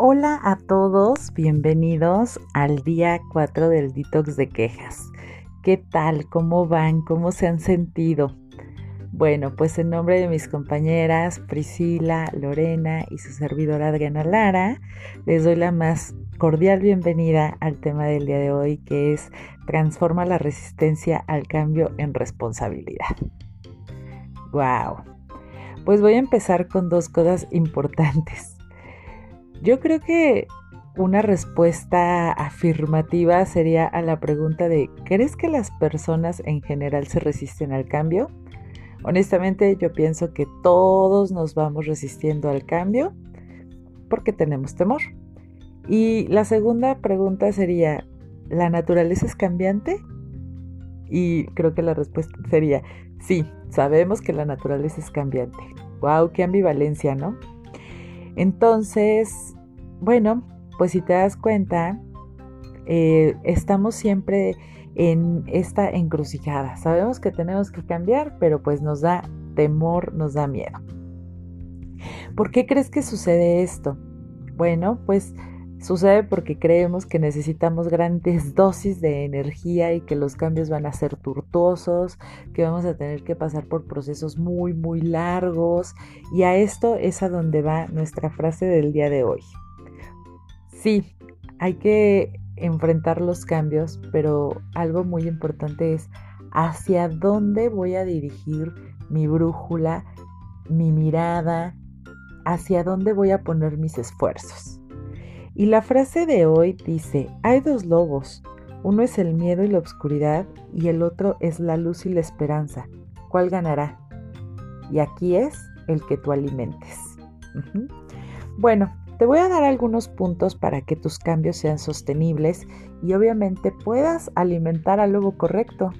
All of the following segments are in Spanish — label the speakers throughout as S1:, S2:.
S1: Hola a todos, bienvenidos al día 4 del detox de quejas. ¿Qué tal? ¿Cómo van? ¿Cómo se han sentido? Bueno, pues en nombre de mis compañeras Priscila, Lorena y su servidora Adriana Lara, les doy la más cordial bienvenida al tema del día de hoy que es Transforma la resistencia al cambio en responsabilidad. ¡Wow! Pues voy a empezar con dos cosas importantes. Yo creo que una respuesta afirmativa sería a la pregunta de ¿crees que las personas en general se resisten al cambio? Honestamente yo pienso que todos nos vamos resistiendo al cambio porque tenemos temor. Y la segunda pregunta sería, ¿la naturaleza es cambiante? Y creo que la respuesta sería, sí, sabemos que la naturaleza es cambiante. ¡Wow! ¡Qué ambivalencia, ¿no? Entonces, bueno, pues si te das cuenta, eh, estamos siempre en esta encrucijada. Sabemos que tenemos que cambiar, pero pues nos da temor, nos da miedo. ¿Por qué crees que sucede esto? Bueno, pues sucede porque creemos que necesitamos grandes dosis de energía y que los cambios van a ser tortuosos, que vamos a tener que pasar por procesos muy, muy largos. Y a esto es a donde va nuestra frase del día de hoy. Sí, hay que enfrentar los cambios, pero algo muy importante es hacia dónde voy a dirigir mi brújula, mi mirada, hacia dónde voy a poner mis esfuerzos. Y la frase de hoy dice, hay dos lobos, uno es el miedo y la oscuridad y el otro es la luz y la esperanza. ¿Cuál ganará? Y aquí es el que tú alimentes. Bueno, te voy a dar algunos puntos para que tus cambios sean sostenibles y obviamente puedas alimentar al lobo correcto.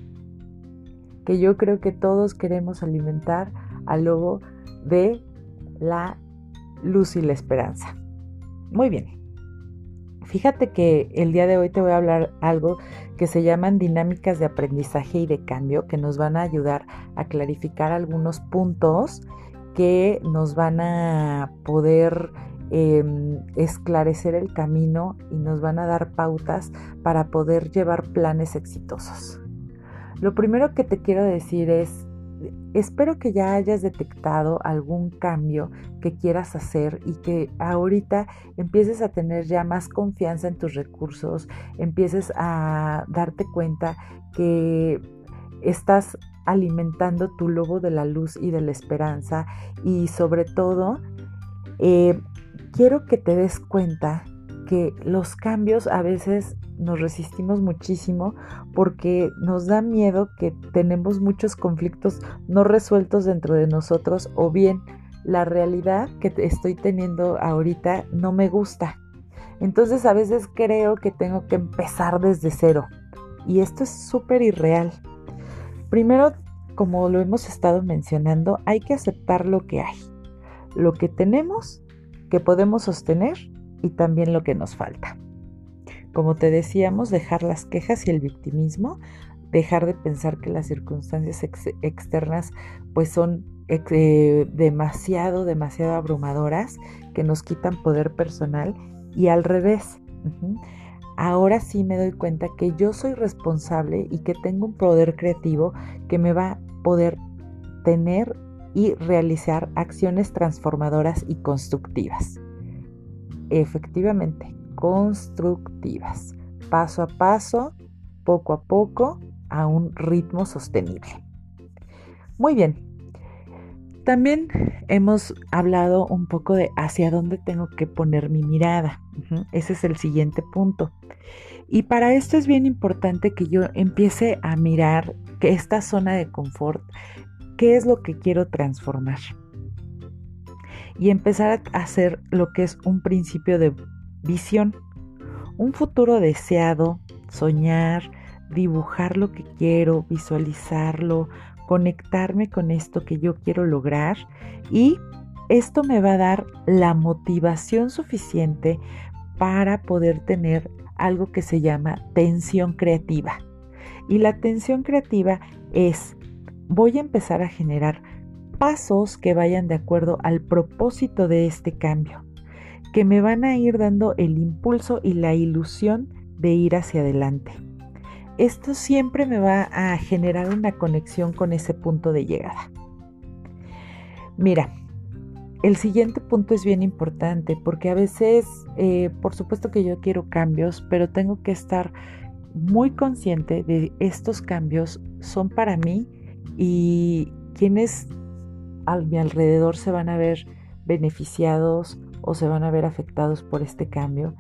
S1: Que yo creo que todos queremos alimentar al lobo de la luz y la esperanza. Muy bien. Fíjate que el día de hoy te voy a hablar algo que se llaman dinámicas de aprendizaje y de cambio que nos van a ayudar a clarificar algunos puntos que nos van a poder Em, esclarecer el camino y nos van a dar pautas para poder llevar planes exitosos. Lo primero que te quiero decir es, espero que ya hayas detectado algún cambio que quieras hacer y que ahorita empieces a tener ya más confianza en tus recursos, empieces a darte cuenta que estás alimentando tu lobo de la luz y de la esperanza y sobre todo eh, quiero que te des cuenta que los cambios a veces nos resistimos muchísimo porque nos da miedo que tenemos muchos conflictos no resueltos dentro de nosotros o bien la realidad que estoy teniendo ahorita no me gusta. Entonces a veces creo que tengo que empezar desde cero y esto es súper irreal. Primero, como lo hemos estado mencionando, hay que aceptar lo que hay. Lo que tenemos que podemos sostener y también lo que nos falta. Como te decíamos, dejar las quejas y el victimismo, dejar de pensar que las circunstancias externas pues son eh, demasiado, demasiado abrumadoras, que nos quitan poder personal y al revés. Ahora sí me doy cuenta que yo soy responsable y que tengo un poder creativo que me va a poder tener y realizar acciones transformadoras y constructivas. Efectivamente, constructivas, paso a paso, poco a poco, a un ritmo sostenible. Muy bien. También hemos hablado un poco de hacia dónde tengo que poner mi mirada. Ese es el siguiente punto. Y para esto es bien importante que yo empiece a mirar que esta zona de confort qué es lo que quiero transformar. Y empezar a hacer lo que es un principio de visión, un futuro deseado, soñar, dibujar lo que quiero, visualizarlo, conectarme con esto que yo quiero lograr y esto me va a dar la motivación suficiente para poder tener algo que se llama tensión creativa. Y la tensión creativa es voy a empezar a generar pasos que vayan de acuerdo al propósito de este cambio. que me van a ir dando el impulso y la ilusión de ir hacia adelante. Esto siempre me va a generar una conexión con ese punto de llegada. Mira, el siguiente punto es bien importante porque a veces, eh, por supuesto que yo quiero cambios, pero tengo que estar muy consciente de estos cambios son para mí y quienes a mi alrededor se van a ver beneficiados o se van a ver afectados por este cambio.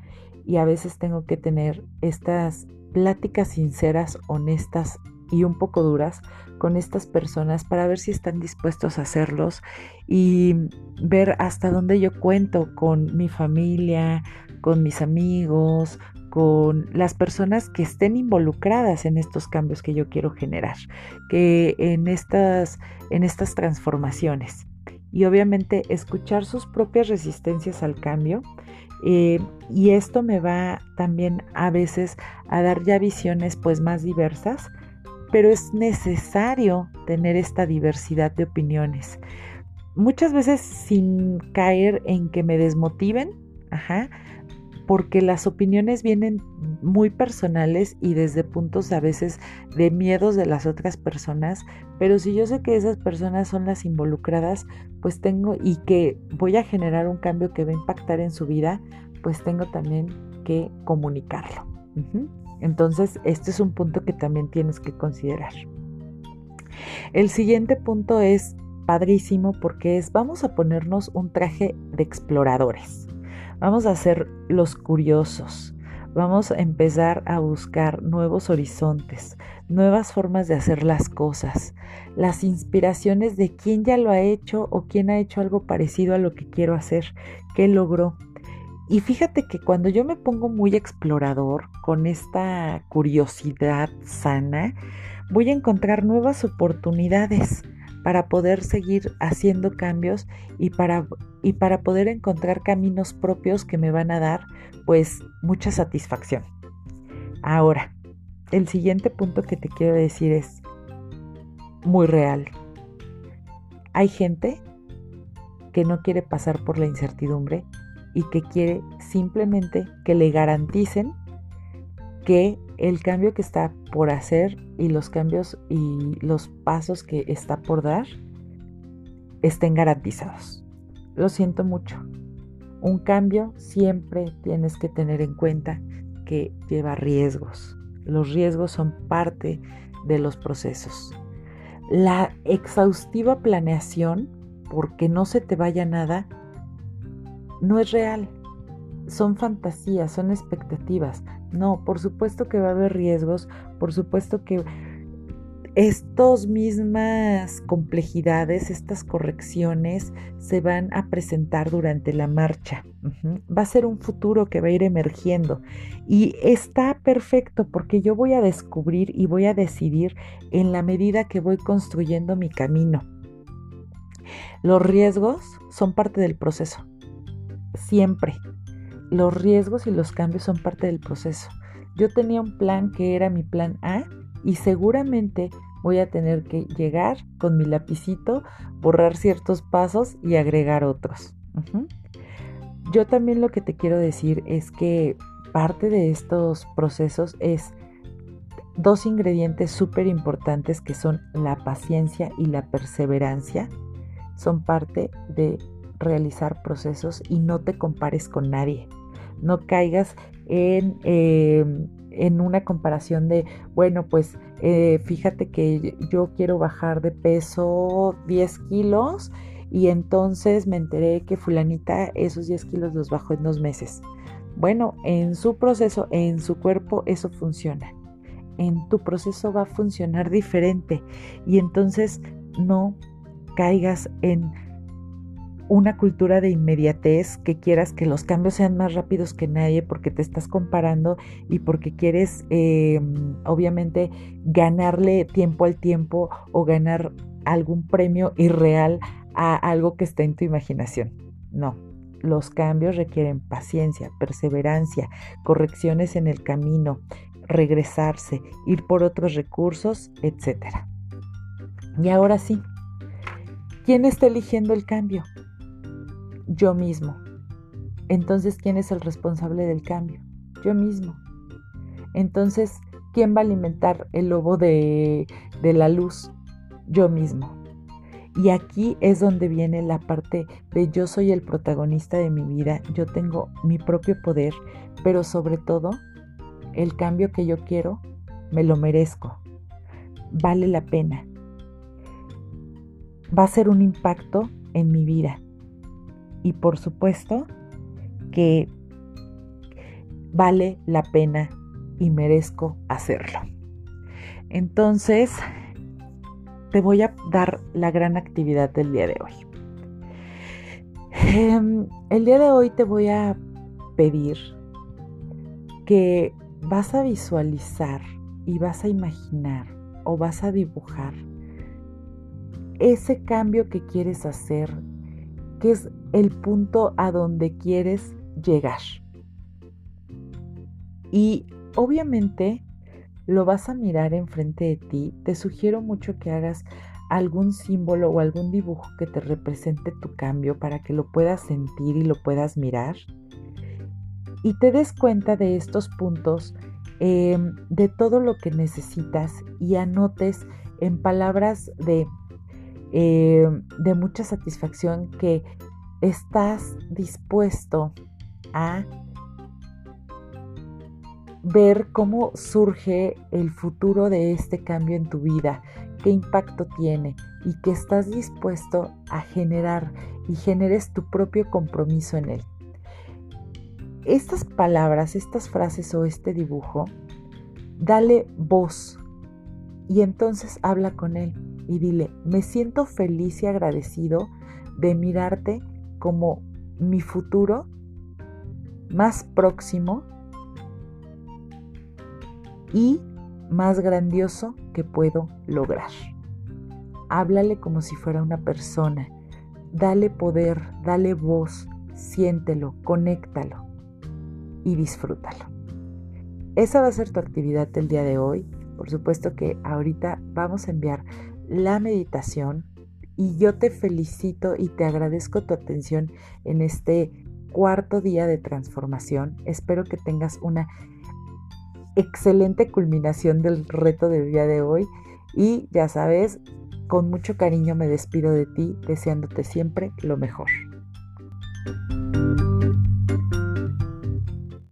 S1: Y a veces tengo que tener estas pláticas sinceras, honestas y un poco duras con estas personas para ver si están dispuestos a hacerlos y ver hasta dónde yo cuento con mi familia, con mis amigos, con las personas que estén involucradas en estos cambios que yo quiero generar, que en estas, en estas transformaciones. Y obviamente escuchar sus propias resistencias al cambio. Eh, y esto me va también a veces a dar ya visiones pues más diversas, pero es necesario tener esta diversidad de opiniones. Muchas veces sin caer en que me desmotiven, ajá, porque las opiniones vienen muy personales y desde puntos a veces de miedos de las otras personas, pero si yo sé que esas personas son las involucradas, pues tengo y que voy a generar un cambio que va a impactar en su vida, pues tengo también que comunicarlo. Entonces, este es un punto que también tienes que considerar. El siguiente punto es padrísimo porque es vamos a ponernos un traje de exploradores. Vamos a ser los curiosos. Vamos a empezar a buscar nuevos horizontes, nuevas formas de hacer las cosas, las inspiraciones de quién ya lo ha hecho o quién ha hecho algo parecido a lo que quiero hacer, qué logró. Y fíjate que cuando yo me pongo muy explorador, con esta curiosidad sana, voy a encontrar nuevas oportunidades para poder seguir haciendo cambios y para, y para poder encontrar caminos propios que me van a dar pues mucha satisfacción. Ahora, el siguiente punto que te quiero decir es muy real. Hay gente que no quiere pasar por la incertidumbre y que quiere simplemente que le garanticen que el cambio que está por hacer y los cambios y los pasos que está por dar estén garantizados. Lo siento mucho. Un cambio siempre tienes que tener en cuenta que lleva riesgos. Los riesgos son parte de los procesos. La exhaustiva planeación, porque no se te vaya nada, no es real. Son fantasías, son expectativas. No, por supuesto que va a haber riesgos, por supuesto que estas mismas complejidades, estas correcciones se van a presentar durante la marcha. Va a ser un futuro que va a ir emergiendo y está perfecto porque yo voy a descubrir y voy a decidir en la medida que voy construyendo mi camino. Los riesgos son parte del proceso, siempre los riesgos y los cambios son parte del proceso. Yo tenía un plan que era mi plan A y seguramente voy a tener que llegar con mi lapicito, borrar ciertos pasos y agregar otros. Yo también lo que te quiero decir es que parte de estos procesos es dos ingredientes súper importantes que son la paciencia y la perseverancia. Son parte de realizar procesos y no te compares con nadie no caigas en, em, en una comparación de, bueno, pues eh, fíjate que yo quiero bajar de peso 10 kilos y entonces me enteré que fulanita esos 10 kilos los bajó en dos meses. Bueno, en su proceso, en su cuerpo, eso funciona. En tu proceso va a funcionar diferente y entonces no caigas en una cultura de inmediatez, que quieras que los cambios sean más rápidos que nadie porque te estás comparando y porque quieres em, obviamente ganarle tiempo al tiempo o ganar algún premio irreal a algo que está en tu imaginación. No, los cambios requieren paciencia, perseverancia, correcciones en el camino, regresarse, ir por otros recursos, etc. Y ahora sí, ¿quién está eligiendo el cambio? Yo mismo. entonces ¿quién es el responsable del cambio? Yo mismo. Entonces, ¿quién va a alimentar el lobo de, de la luz? Yo mismo. Y aquí es donde viene la parte de yo soy el protagonista de mi vida, yo tengo mi propio poder, pero sobre todo el cambio que yo quiero, me lo merezco. Vale la pena. Va a ser un impacto en mi vida. Y por supuesto que vale la pena y merezco hacerlo. Entonces, te voy a dar la gran actividad del día de hoy. Em, el día de hoy te voy a pedir que vas a visualizar y vas a imaginar o vas a dibujar ese cambio que quieres hacer, que es el punto a donde quieres llegar. Y obviamente lo vas a mirar enfrente de ti. Te sugiero mucho que hagas algún símbolo o algún dibujo que te represente tu cambio para que lo puedas sentir y lo puedas mirar. Y te des cuenta de estos puntos, em, de todo lo que necesitas y anotes en palabras de, em, de mucha satisfacción que estás dispuesto a ver cómo surge el futuro de este cambio en tu vida, qué impacto tiene y que estás dispuesto a generar y generes tu propio compromiso en él. Estas palabras, estas frases o este dibujo, dale voz y entonces habla con él y dile, me siento feliz y agradecido de mirarte como mi futuro más próximo y más grandioso que puedo lograr. Háblale como si fuera una persona. Dale poder, dale voz, siéntelo, conéctalo y disfrútalo. Esa va a ser tu actividad del día de hoy. Por supuesto que ahorita vamos a enviar la meditación y yo te felicito y te agradezco tu atención en este cuarto día de transformación. Espero que tengas una excelente culminación del reto del día de hoy y ya sabes, con mucho cariño me despido de ti deseándote siempre lo mejor.